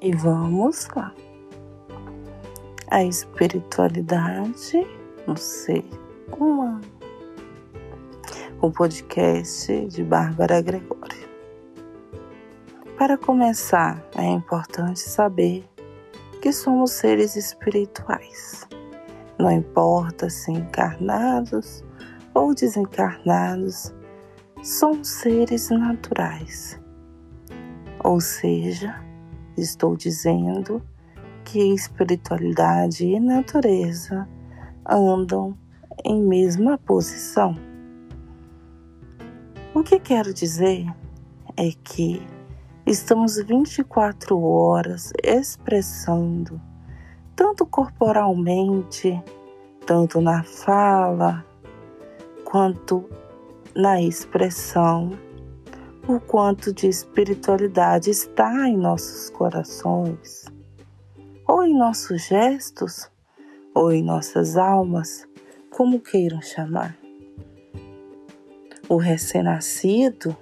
E vamos lá. A espiritualidade no ser humano. O podcast de Bárbara Gregório. Para começar, é importante saber que somos seres espirituais. Não importa se encarnados ou desencarnados, somos seres naturais. Ou seja, estou dizendo que espiritualidade e natureza andam em mesma posição. O que quero dizer é que estamos 24 horas expressando, tanto corporalmente, tanto na fala, quanto na expressão, o quanto de espiritualidade está em nossos corações, ou em nossos gestos, ou em nossas almas, como queiram chamar. O recém-nascido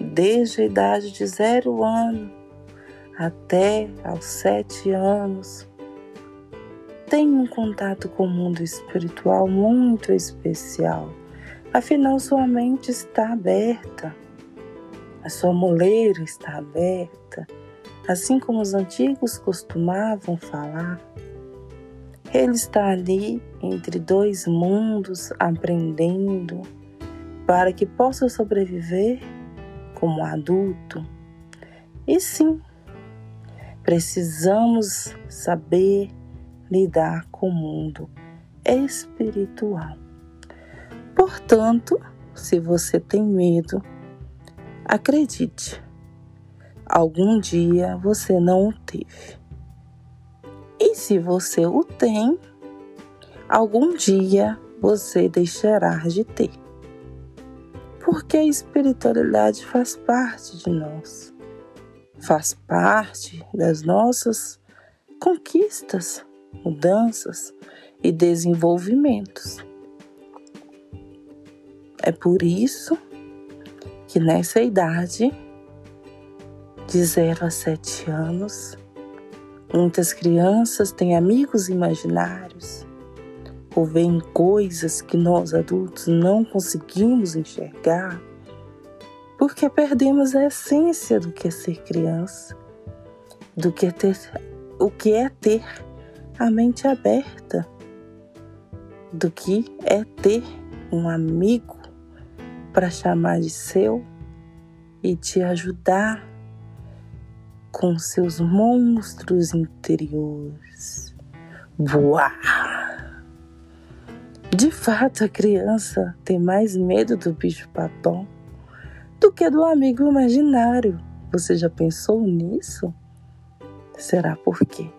desde a idade de zero ano até aos sete anos, tem um contato com o mundo espiritual muito especial. Afinal, sua mente está aberta, a sua moleira está aberta, assim como os antigos costumavam falar. Ele está ali entre dois mundos aprendendo para que possa sobreviver como adulto. E sim, precisamos saber lidar com o mundo espiritual. Portanto, se você tem medo, acredite, algum dia você não o teve. E se você o tem, algum dia você deixará de ter porque a espiritualidade faz parte de nós, faz parte das nossas conquistas, mudanças e desenvolvimentos. É por isso que nessa idade, de 0 a 7 anos, muitas crianças têm amigos imaginários ou veem coisas que nós adultos não conseguimos enxergar, porque perdemos a essência do que é ser criança, do que é ter, o que é ter a mente aberta, do que é ter um amigo para chamar de seu e te ajudar com seus monstros interiores. Boa! De fato, a criança tem mais medo do bicho-papão do que do amigo imaginário. Você já pensou nisso? Será por quê?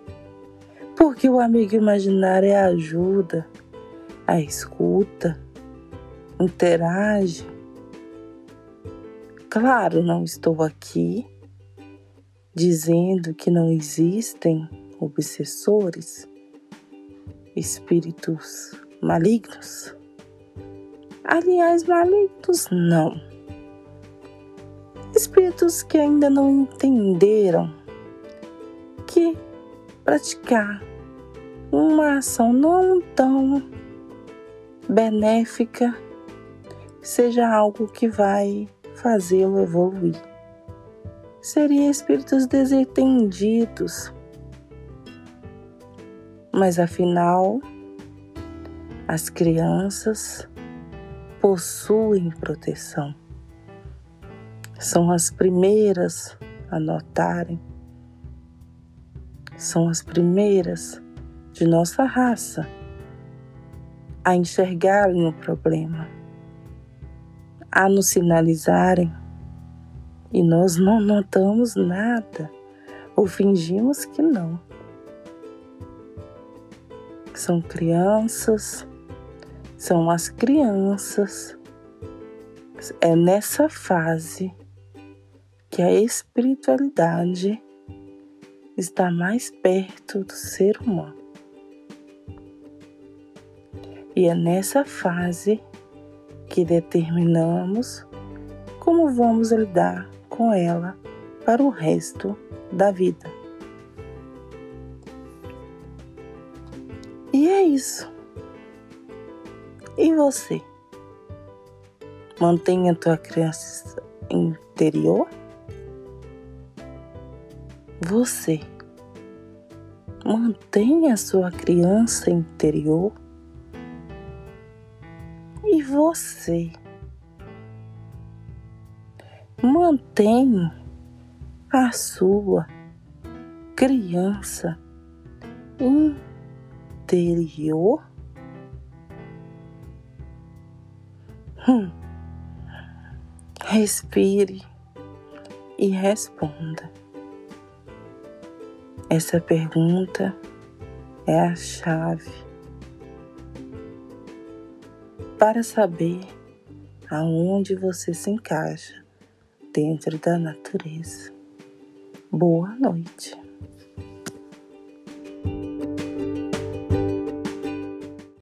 Porque o amigo imaginário é a ajuda, a escuta, interage. Claro, não estou aqui dizendo que não existem obsessores, espíritos malignos? Aliás, malignos não. Espíritos que ainda não entenderam que praticar uma ação não tão benéfica seja algo que vai fazê-lo evoluir. Seria espíritos desentendidos. Mas afinal, as crianças possuem proteção. São as primeiras a notarem, são as primeiras de nossa raça a enxergarem o problema, a nos sinalizarem e nós não notamos nada ou fingimos que não. São crianças são as crianças. É nessa fase que a espiritualidade está mais perto do ser humano. E é nessa fase que determinamos como vamos lidar com ela para o resto da vida. E é isso. E você? Mantenha a tua criança interior? Você mantenha a sua criança interior? Você mantém a sua criança interior? Hum. Respire e responda. Essa pergunta é a chave para saber aonde você se encaixa dentro da natureza. Boa noite.